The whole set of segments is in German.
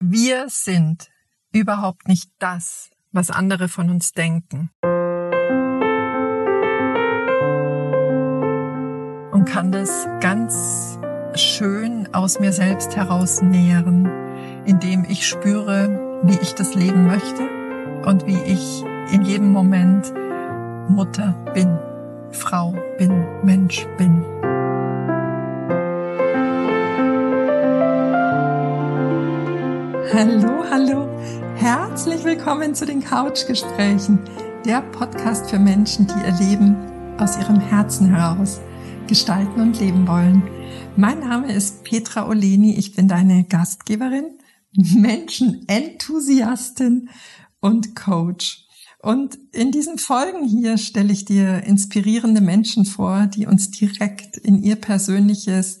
Wir sind überhaupt nicht das, was andere von uns denken. Und kann das ganz schön aus mir selbst heraus nähren, indem ich spüre, wie ich das Leben möchte und wie ich in jedem Moment Mutter bin, Frau bin, Mensch bin. Hallo, hallo. Herzlich willkommen zu den Couchgesprächen, der Podcast für Menschen, die ihr Leben aus ihrem Herzen heraus gestalten und leben wollen. Mein Name ist Petra Oleni. Ich bin deine Gastgeberin, Menschenenthusiastin und Coach. Und in diesen Folgen hier stelle ich dir inspirierende Menschen vor, die uns direkt in ihr persönliches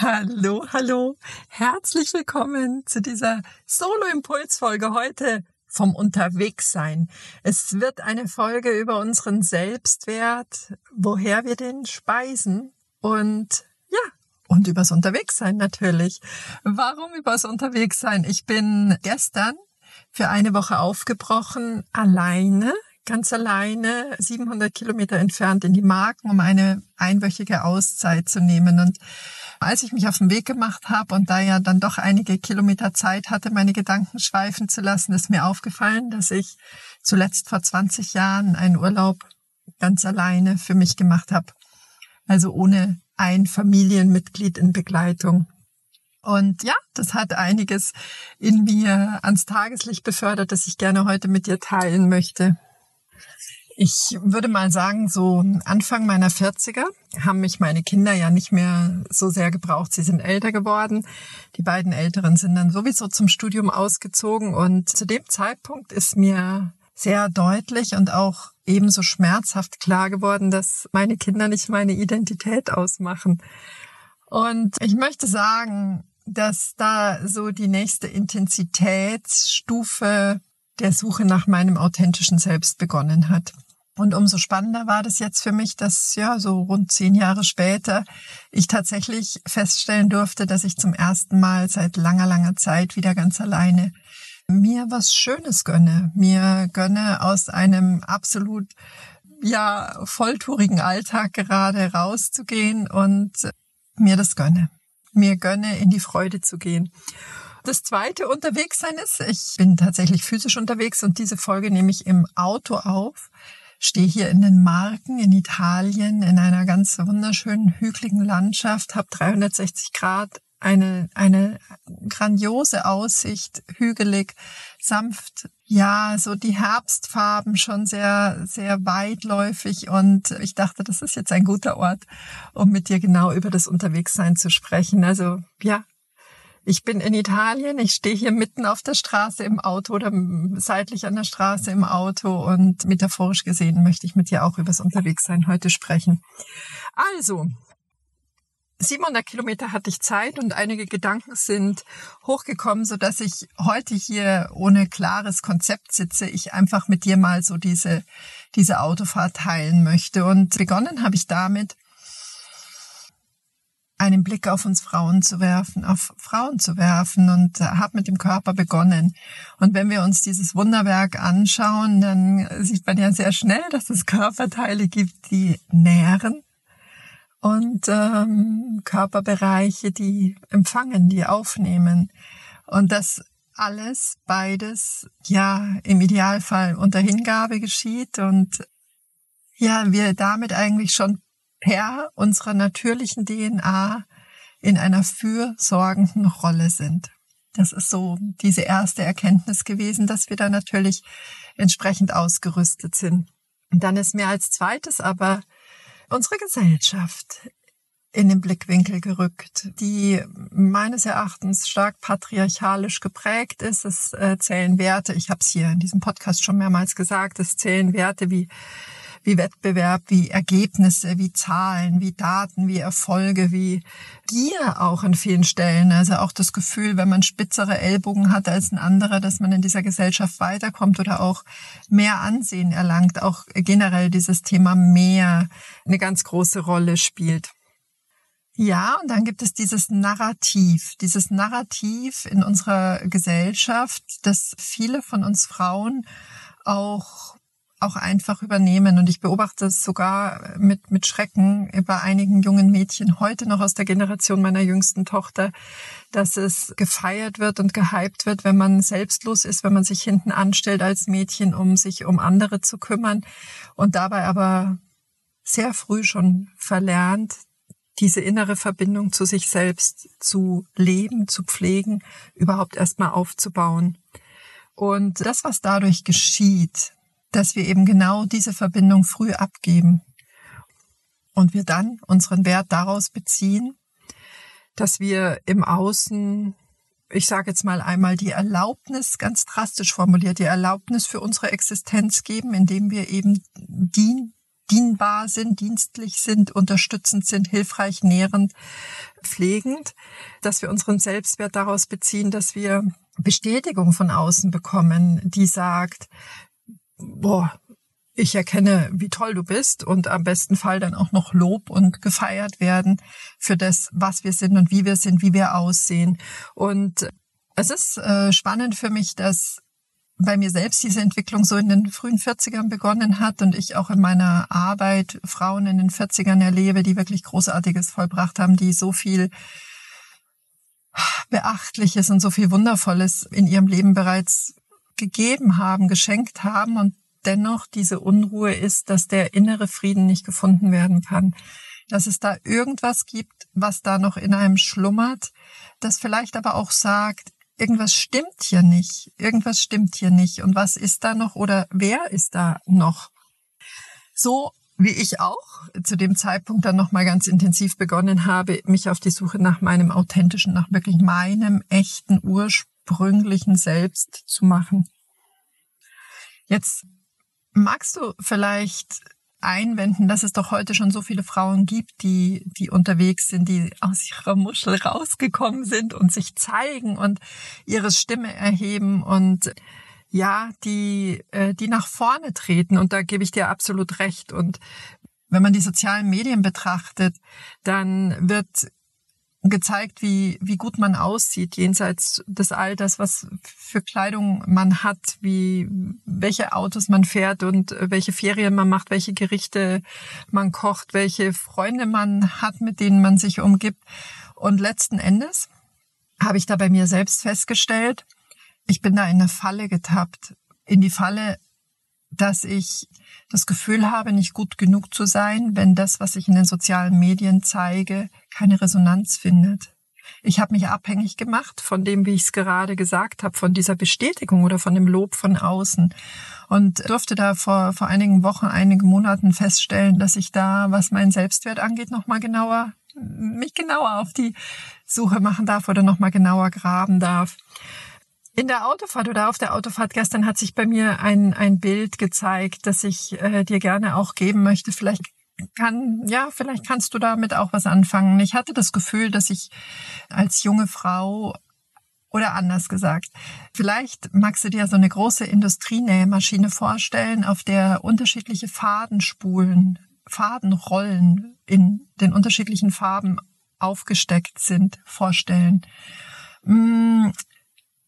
Hallo, hallo. Herzlich willkommen zu dieser Solo-Impuls-Folge heute vom Unterwegssein. Es wird eine Folge über unseren Selbstwert, woher wir den speisen und ja, und übers Unterwegssein natürlich. Warum übers Unterwegssein? Ich bin gestern für eine Woche aufgebrochen, alleine ganz alleine 700 Kilometer entfernt in die Marken, um eine einwöchige Auszeit zu nehmen. Und als ich mich auf den Weg gemacht habe und da ja dann doch einige Kilometer Zeit hatte, meine Gedanken schweifen zu lassen, ist mir aufgefallen, dass ich zuletzt vor 20 Jahren einen Urlaub ganz alleine für mich gemacht habe. Also ohne ein Familienmitglied in Begleitung. Und ja, das hat einiges in mir ans Tageslicht befördert, das ich gerne heute mit dir teilen möchte. Ich würde mal sagen, so Anfang meiner 40er haben mich meine Kinder ja nicht mehr so sehr gebraucht. Sie sind älter geworden. Die beiden Älteren sind dann sowieso zum Studium ausgezogen. Und zu dem Zeitpunkt ist mir sehr deutlich und auch ebenso schmerzhaft klar geworden, dass meine Kinder nicht meine Identität ausmachen. Und ich möchte sagen, dass da so die nächste Intensitätsstufe der Suche nach meinem authentischen Selbst begonnen hat. Und umso spannender war das jetzt für mich, dass ja so rund zehn Jahre später ich tatsächlich feststellen durfte, dass ich zum ersten Mal seit langer, langer Zeit wieder ganz alleine mir was Schönes gönne. Mir gönne aus einem absolut ja volltourigen Alltag gerade rauszugehen und mir das gönne. Mir gönne in die Freude zu gehen. Das zweite unterwegs sein ist, ich bin tatsächlich physisch unterwegs und diese Folge nehme ich im Auto auf stehe hier in den Marken in Italien in einer ganz wunderschönen hügeligen Landschaft, habe 360 Grad eine, eine grandiose Aussicht, hügelig, sanft, ja, so die Herbstfarben schon sehr, sehr weitläufig und ich dachte, das ist jetzt ein guter Ort, um mit dir genau über das Unterwegssein zu sprechen. Also, ja, ich bin in Italien, ich stehe hier mitten auf der Straße im Auto oder seitlich an der Straße im Auto und metaphorisch gesehen möchte ich mit dir auch übers Unterwegssein heute sprechen. Also, 700 Kilometer hatte ich Zeit und einige Gedanken sind hochgekommen, so dass ich heute hier ohne klares Konzept sitze. Ich einfach mit dir mal so diese, diese Autofahrt teilen möchte. Und begonnen habe ich damit, einen Blick auf uns Frauen zu werfen, auf Frauen zu werfen und habe mit dem Körper begonnen. Und wenn wir uns dieses Wunderwerk anschauen, dann sieht man ja sehr schnell, dass es Körperteile gibt, die nähren und ähm, Körperbereiche, die empfangen, die aufnehmen. Und das alles, beides, ja, im Idealfall unter Hingabe geschieht und ja, wir damit eigentlich schon per unserer natürlichen DNA in einer fürsorgenden Rolle sind. Das ist so diese erste Erkenntnis gewesen, dass wir da natürlich entsprechend ausgerüstet sind. Und dann ist mehr als zweites aber unsere Gesellschaft in den Blickwinkel gerückt, die meines Erachtens stark patriarchalisch geprägt ist. Es äh, zählen Werte, ich habe es hier in diesem Podcast schon mehrmals gesagt, es zählen Werte wie wie Wettbewerb, wie Ergebnisse, wie Zahlen, wie Daten, wie Erfolge, wie Gier auch an vielen Stellen. Also auch das Gefühl, wenn man spitzere Ellbogen hat als ein anderer, dass man in dieser Gesellschaft weiterkommt oder auch mehr Ansehen erlangt. Auch generell dieses Thema mehr eine ganz große Rolle spielt. Ja, und dann gibt es dieses Narrativ, dieses Narrativ in unserer Gesellschaft, dass viele von uns Frauen auch auch einfach übernehmen. Und ich beobachte es sogar mit, mit Schrecken bei einigen jungen Mädchen heute noch aus der Generation meiner jüngsten Tochter, dass es gefeiert wird und gehypt wird, wenn man selbstlos ist, wenn man sich hinten anstellt als Mädchen, um sich um andere zu kümmern und dabei aber sehr früh schon verlernt, diese innere Verbindung zu sich selbst zu leben, zu pflegen, überhaupt erstmal aufzubauen. Und das, was dadurch geschieht, dass wir eben genau diese Verbindung früh abgeben und wir dann unseren Wert daraus beziehen, dass wir im Außen, ich sage jetzt mal einmal die Erlaubnis, ganz drastisch formuliert, die Erlaubnis für unsere Existenz geben, indem wir eben dien, dienbar sind, dienstlich sind, unterstützend sind, hilfreich, nährend, pflegend, dass wir unseren Selbstwert daraus beziehen, dass wir Bestätigung von außen bekommen, die sagt, boah, ich erkenne, wie toll du bist und am besten Fall dann auch noch Lob und gefeiert werden für das, was wir sind und wie wir sind, wie wir aussehen. Und es ist äh, spannend für mich, dass bei mir selbst diese Entwicklung so in den frühen 40ern begonnen hat und ich auch in meiner Arbeit Frauen in den 40ern erlebe, die wirklich Großartiges vollbracht haben, die so viel Beachtliches und so viel Wundervolles in ihrem Leben bereits gegeben haben, geschenkt haben und dennoch diese Unruhe ist, dass der innere Frieden nicht gefunden werden kann. Dass es da irgendwas gibt, was da noch in einem schlummert, das vielleicht aber auch sagt, irgendwas stimmt hier nicht, irgendwas stimmt hier nicht. Und was ist da noch oder wer ist da noch? So wie ich auch zu dem Zeitpunkt dann nochmal ganz intensiv begonnen habe, mich auf die Suche nach meinem authentischen, nach wirklich meinem echten Ursprung ursprünglichen Selbst zu machen. Jetzt magst du vielleicht einwenden, dass es doch heute schon so viele Frauen gibt, die, die unterwegs sind, die aus ihrer Muschel rausgekommen sind und sich zeigen und ihre Stimme erheben und ja, die, äh, die nach vorne treten. Und da gebe ich dir absolut recht. Und wenn man die sozialen Medien betrachtet, dann wird gezeigt, wie, wie gut man aussieht, jenseits des Alters, was für Kleidung man hat, wie, welche Autos man fährt und welche Ferien man macht, welche Gerichte man kocht, welche Freunde man hat, mit denen man sich umgibt. Und letzten Endes habe ich da bei mir selbst festgestellt, ich bin da in eine Falle getappt, in die Falle, dass ich das Gefühl habe, nicht gut genug zu sein, wenn das, was ich in den sozialen Medien zeige, keine Resonanz findet. Ich habe mich abhängig gemacht von dem, wie ich es gerade gesagt habe, von dieser Bestätigung oder von dem Lob von außen. Und durfte da vor, vor einigen Wochen, einigen Monaten feststellen, dass ich da, was meinen Selbstwert angeht, nochmal genauer, mich genauer auf die Suche machen darf oder nochmal genauer graben darf. In der Autofahrt oder auf der Autofahrt gestern hat sich bei mir ein, ein Bild gezeigt, das ich äh, dir gerne auch geben möchte. Vielleicht kann, ja, vielleicht kannst du damit auch was anfangen. Ich hatte das Gefühl, dass ich als junge Frau oder anders gesagt, vielleicht magst du dir so eine große Industrienähmaschine vorstellen, auf der unterschiedliche Fadenspulen, Fadenrollen in den unterschiedlichen Farben aufgesteckt sind, vorstellen.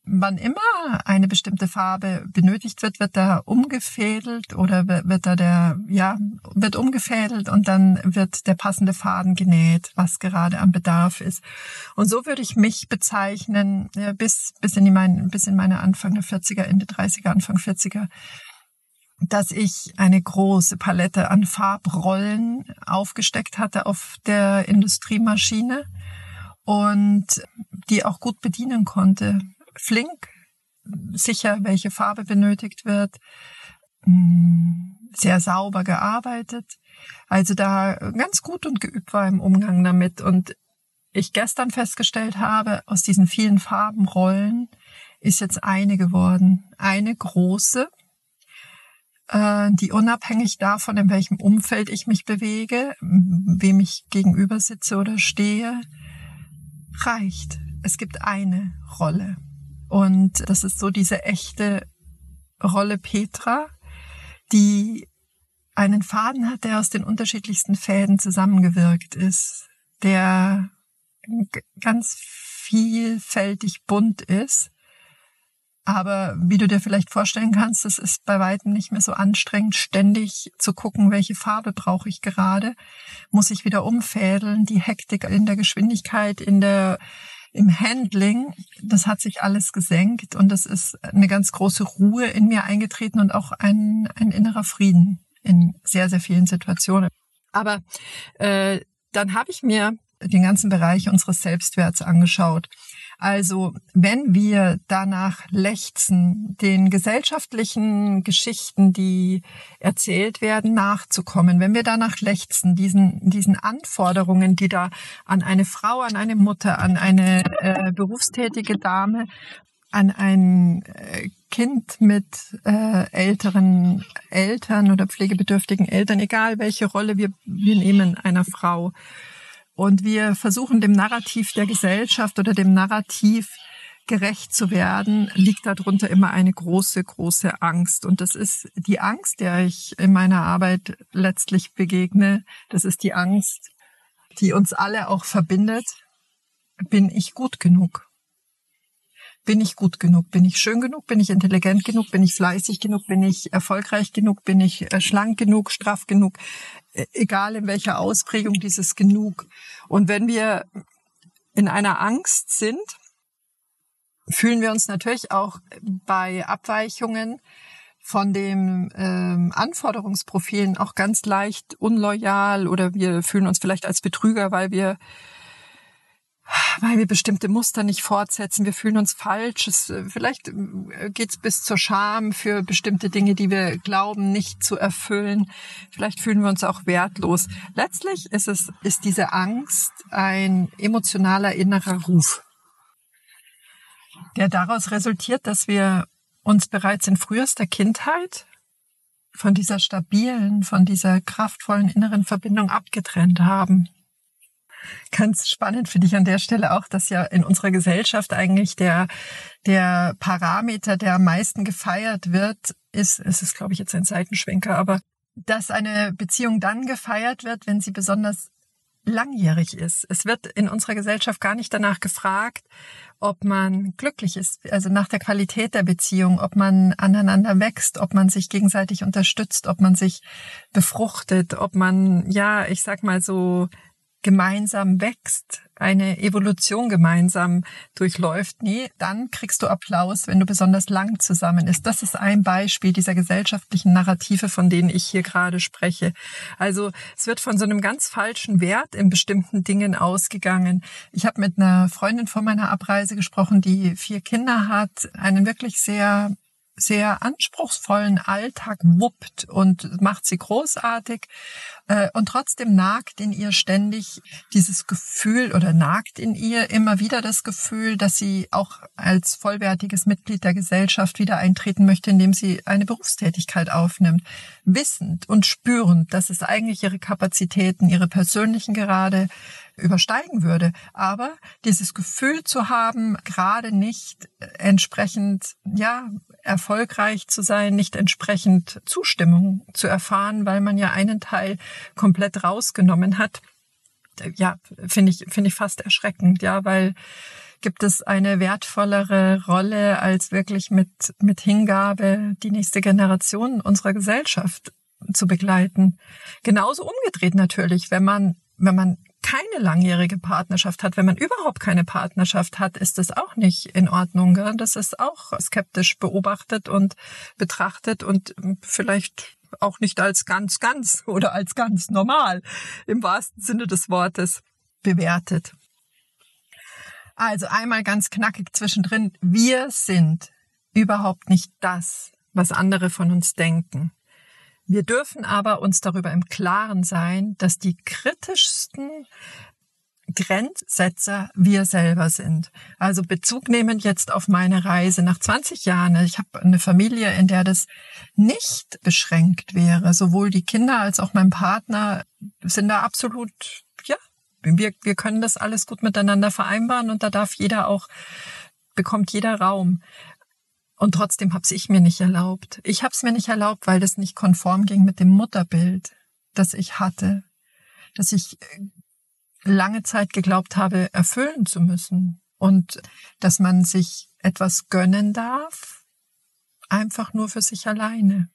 Wann immer eine bestimmte Farbe benötigt wird, wird da umgefädelt oder wird da der, ja, wird umgefädelt und dann wird der passende Faden genäht, was gerade am Bedarf ist. Und so würde ich mich bezeichnen, bis, bis in die mein, bis in meine Anfang der 40er, Ende 30er, Anfang 40er, dass ich eine große Palette an Farbrollen aufgesteckt hatte auf der Industriemaschine und die auch gut bedienen konnte flink, sicher, welche Farbe benötigt wird, mm, sehr sauber gearbeitet. Also da ganz gut und geübt war im Umgang damit. Und ich gestern festgestellt habe, aus diesen vielen Farbenrollen ist jetzt eine geworden. Eine große, äh, die unabhängig davon, in welchem Umfeld ich mich bewege, wem ich gegenüber sitze oder stehe, reicht. Es gibt eine Rolle. Und das ist so diese echte Rolle Petra, die einen Faden hat, der aus den unterschiedlichsten Fäden zusammengewirkt ist, der ganz vielfältig bunt ist. Aber wie du dir vielleicht vorstellen kannst, es ist bei weitem nicht mehr so anstrengend, ständig zu gucken, welche Farbe brauche ich gerade. Muss ich wieder umfädeln, die Hektik in der Geschwindigkeit, in der im Handling, das hat sich alles gesenkt und es ist eine ganz große Ruhe in mir eingetreten und auch ein, ein innerer Frieden in sehr, sehr vielen Situationen. Aber äh, dann habe ich mir den ganzen Bereich unseres Selbstwerts angeschaut. Also wenn wir danach lechzen, den gesellschaftlichen Geschichten, die erzählt werden, nachzukommen, wenn wir danach lechzen, diesen, diesen Anforderungen, die da an eine Frau, an eine Mutter, an eine äh, berufstätige Dame, an ein äh, Kind mit äh, älteren Eltern oder pflegebedürftigen Eltern, egal welche Rolle wir, wir nehmen einer Frau, und wir versuchen dem Narrativ der Gesellschaft oder dem Narrativ gerecht zu werden, liegt darunter immer eine große, große Angst. Und das ist die Angst, der ich in meiner Arbeit letztlich begegne. Das ist die Angst, die uns alle auch verbindet. Bin ich gut genug? Bin ich gut genug? Bin ich schön genug? Bin ich intelligent genug? Bin ich fleißig genug? Bin ich erfolgreich genug? Bin ich äh, schlank genug? Straff genug? E, egal in welcher Ausprägung dieses genug. Und wenn wir in einer Angst sind, fühlen wir uns natürlich auch bei Abweichungen von dem ähm, Anforderungsprofilen auch ganz leicht unloyal oder wir fühlen uns vielleicht als Betrüger, weil wir weil wir bestimmte Muster nicht fortsetzen, wir fühlen uns falsch. Es, äh, vielleicht äh, geht's bis zur Scham für bestimmte Dinge, die wir glauben, nicht zu erfüllen. Vielleicht fühlen wir uns auch wertlos. Letztlich ist es, ist diese Angst ein emotionaler innerer Ruf, der daraus resultiert, dass wir uns bereits in frühester Kindheit von dieser stabilen, von dieser kraftvollen inneren Verbindung abgetrennt haben ganz spannend finde ich an der Stelle auch, dass ja in unserer Gesellschaft eigentlich der, der Parameter, der am meisten gefeiert wird, ist, es ist, glaube ich, jetzt ein Seitenschwenker, aber dass eine Beziehung dann gefeiert wird, wenn sie besonders langjährig ist. Es wird in unserer Gesellschaft gar nicht danach gefragt, ob man glücklich ist, also nach der Qualität der Beziehung, ob man aneinander wächst, ob man sich gegenseitig unterstützt, ob man sich befruchtet, ob man, ja, ich sag mal so gemeinsam wächst, eine Evolution gemeinsam durchläuft, nee, dann kriegst du Applaus, wenn du besonders lang zusammen ist. Das ist ein Beispiel dieser gesellschaftlichen Narrative, von denen ich hier gerade spreche. Also es wird von so einem ganz falschen Wert in bestimmten Dingen ausgegangen. Ich habe mit einer Freundin vor meiner Abreise gesprochen, die vier Kinder hat, einen wirklich sehr sehr anspruchsvollen Alltag wuppt und macht sie großartig. Äh, und trotzdem nagt in ihr ständig dieses Gefühl oder nagt in ihr immer wieder das Gefühl, dass sie auch als vollwertiges Mitglied der Gesellschaft wieder eintreten möchte, indem sie eine Berufstätigkeit aufnimmt. Wissend und spürend, dass es eigentlich ihre Kapazitäten, ihre persönlichen gerade übersteigen würde. Aber dieses Gefühl zu haben, gerade nicht entsprechend, ja, erfolgreich zu sein, nicht entsprechend Zustimmung zu erfahren, weil man ja einen Teil komplett rausgenommen hat, ja, finde ich, finde ich fast erschreckend, ja, weil gibt es eine wertvollere Rolle, als wirklich mit, mit Hingabe die nächste Generation unserer Gesellschaft zu begleiten. Genauso umgedreht natürlich, wenn man, wenn man keine langjährige Partnerschaft hat, wenn man überhaupt keine Partnerschaft hat, ist das auch nicht in Ordnung. Gell? Das ist auch skeptisch beobachtet und betrachtet und vielleicht auch nicht als ganz, ganz oder als ganz normal im wahrsten Sinne des Wortes bewertet. Also einmal ganz knackig zwischendrin. Wir sind überhaupt nicht das, was andere von uns denken. Wir dürfen aber uns darüber im Klaren sein, dass die kritischsten Grenzsetzer wir selber sind. Also Bezug nehmend jetzt auf meine Reise nach 20 Jahren. Ich habe eine Familie, in der das nicht beschränkt wäre. Sowohl die Kinder als auch mein Partner sind da absolut, ja, wir, wir können das alles gut miteinander vereinbaren und da darf jeder auch, bekommt jeder Raum. Und trotzdem habe ich mir nicht erlaubt. Ich habe es mir nicht erlaubt, weil das nicht konform ging mit dem Mutterbild, das ich hatte, dass ich lange Zeit geglaubt habe, erfüllen zu müssen. Und dass man sich etwas gönnen darf, einfach nur für sich alleine.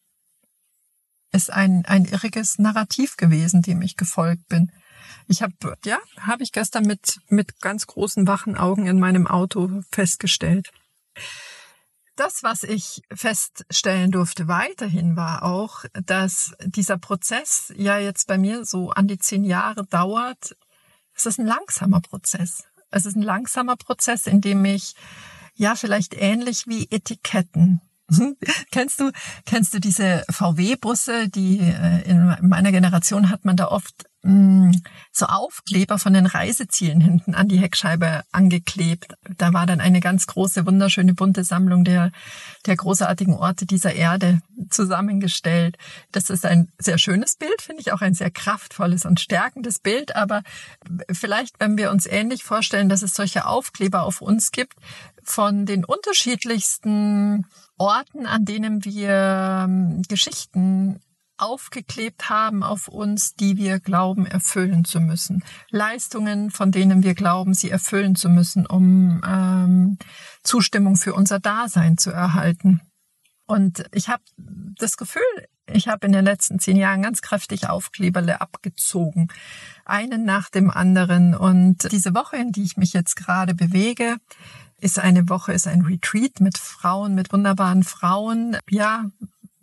Ist ein, ein irriges Narrativ gewesen, dem ich gefolgt bin. Ich habe, ja, habe ich gestern mit, mit ganz großen wachen Augen in meinem Auto festgestellt. Das, was ich feststellen durfte weiterhin, war auch, dass dieser Prozess ja jetzt bei mir so an die zehn Jahre dauert, es ist ein langsamer Prozess. Es ist ein langsamer Prozess, in dem ich, ja, vielleicht ähnlich wie Etiketten. kennst du, kennst du diese VW-Busse, die äh, in meiner Generation hat man da oft so Aufkleber von den Reisezielen hinten an die Heckscheibe angeklebt. Da war dann eine ganz große, wunderschöne, bunte Sammlung der, der großartigen Orte dieser Erde zusammengestellt. Das ist ein sehr schönes Bild, finde ich, auch ein sehr kraftvolles und stärkendes Bild. Aber vielleicht, wenn wir uns ähnlich vorstellen, dass es solche Aufkleber auf uns gibt, von den unterschiedlichsten Orten, an denen wir ähm, Geschichten aufgeklebt haben auf uns, die wir glauben erfüllen zu müssen. Leistungen, von denen wir glauben, sie erfüllen zu müssen, um ähm, Zustimmung für unser Dasein zu erhalten. Und ich habe das Gefühl, ich habe in den letzten zehn Jahren ganz kräftig Aufkleberle abgezogen, einen nach dem anderen. Und diese Woche, in die ich mich jetzt gerade bewege, ist eine Woche, ist ein Retreat mit Frauen, mit wunderbaren Frauen. Ja,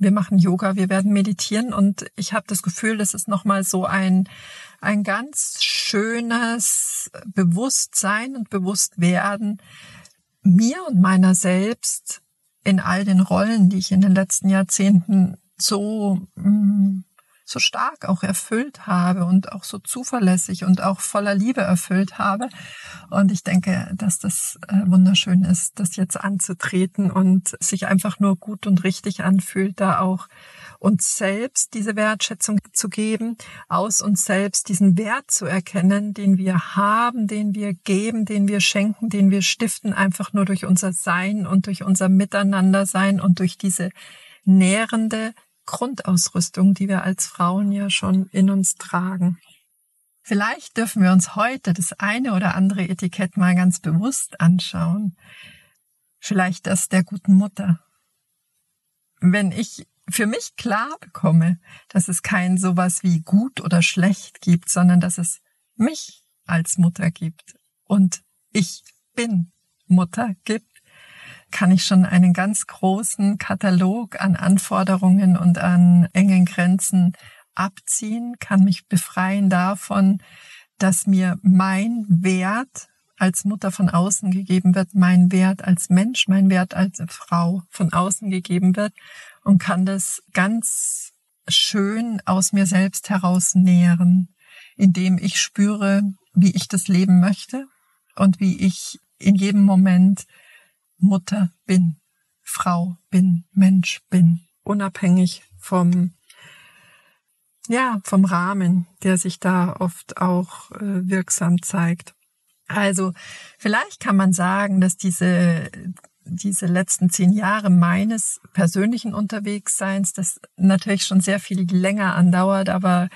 wir machen Yoga, wir werden meditieren und ich habe das Gefühl, das ist nochmal so ein, ein ganz schönes Bewusstsein und Bewusstwerden mir und meiner selbst in all den Rollen, die ich in den letzten Jahrzehnten so mh, mm, so stark auch erfüllt habe und auch so zuverlässig und auch voller Liebe erfüllt habe. Und ich denke, dass das äh, wunderschön ist, das jetzt anzutreten und sich einfach nur gut und richtig anfühlt, da auch uns selbst diese Wertschätzung zu geben, aus uns selbst diesen Wert zu erkennen, den wir haben, den wir geben, den wir schenken, den wir stiften, einfach nur durch unser Sein und durch unser Miteinandersein und durch diese nährende Grundausrüstung, die wir als Frauen ja schon in uns tragen. Vielleicht dürfen wir uns heute das eine oder andere Etikett mal ganz bewusst anschauen. Vielleicht das der guten Mutter. Wenn ich für mich klar bekomme, dass es kein sowas wie gut oder schlecht gibt, sondern dass es mich als Mutter gibt und ich bin Mutter gibt, kann ich schon einen ganz großen Katalog an Anforderungen und an engen Grenzen abziehen, kann mich befreien davon, dass mir mein Wert als Mutter von außen gegeben wird, mein Wert als Mensch, mein Wert als Frau von außen gegeben wird und kann das ganz schön aus mir selbst heraus nähren, indem ich spüre, wie ich das Leben möchte und wie ich in jedem Moment Mutter bin, Frau bin, Mensch bin, unabhängig vom ja, vom Rahmen, der sich da oft auch äh, wirksam zeigt. Also vielleicht kann man sagen, dass diese diese letzten zehn Jahre meines persönlichen Unterwegsseins, das natürlich schon sehr viel länger andauert, aber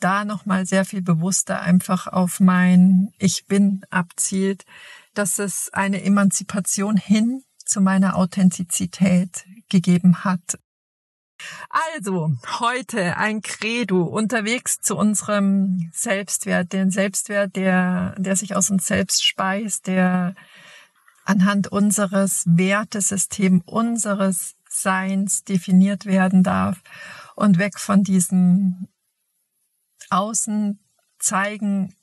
da nochmal sehr viel bewusster einfach auf mein Ich bin abzielt, dass es eine Emanzipation hin zu meiner Authentizität gegeben hat. Also, heute ein Credo unterwegs zu unserem Selbstwert, den Selbstwert, der, der sich aus uns selbst speist, der anhand unseres Wertesystems, unseres Seins definiert werden darf und weg von diesem Außen zeigen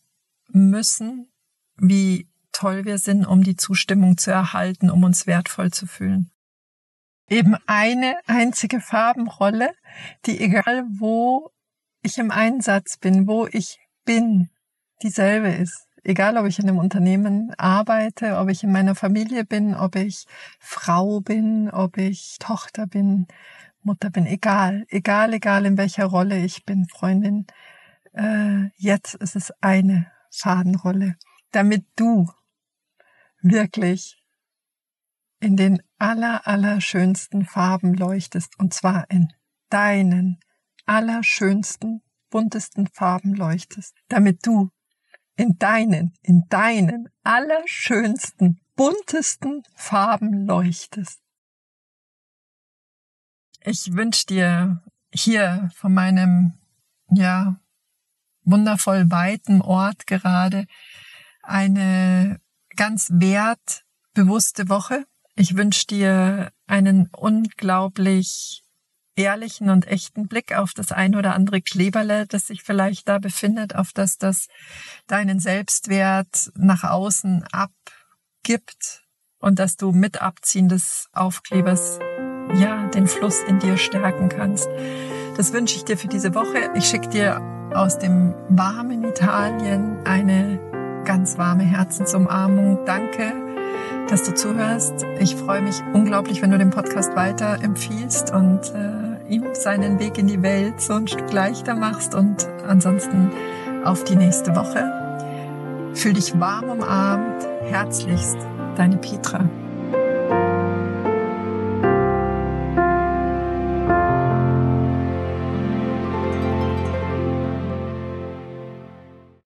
müssen, wie toll wir sind, um die Zustimmung zu erhalten, um uns wertvoll zu fühlen. eben eine einzige Farbenrolle, die egal wo ich im Einsatz bin, wo ich bin, dieselbe ist. Egal, ob ich in einem Unternehmen arbeite, ob ich in meiner Familie bin, ob ich Frau bin, ob ich Tochter bin, Mutter bin, egal, egal, egal in welcher Rolle ich bin, Freundin, äh, jetzt ist es eine Fadenrolle, damit du wirklich in den aller, allerschönsten Farben leuchtest, und zwar in deinen allerschönsten, buntesten Farben leuchtest, damit du in deinen, in deinen allerschönsten, buntesten Farben leuchtest. Ich wünsche dir hier von meinem, ja, wundervoll weiten Ort gerade eine ganz wertbewusste Woche. Ich wünsche dir einen unglaublich ehrlichen und echten Blick auf das ein oder andere Kleberle, das sich vielleicht da befindet, auf das das deinen Selbstwert nach außen abgibt und dass du mit Abziehen des Aufklebers ja den Fluss in dir stärken kannst. Das wünsche ich dir für diese Woche. Ich schicke dir aus dem warmen Italien eine ganz warme Herzensumarmung. Danke, dass du zuhörst. Ich freue mich unglaublich, wenn du den Podcast weiter empfiehlst und äh, ihm seinen Weg in die Welt so ein Stück leichter machst und ansonsten auf die nächste Woche. Fühl dich warm umarmt. Herzlichst, deine Petra.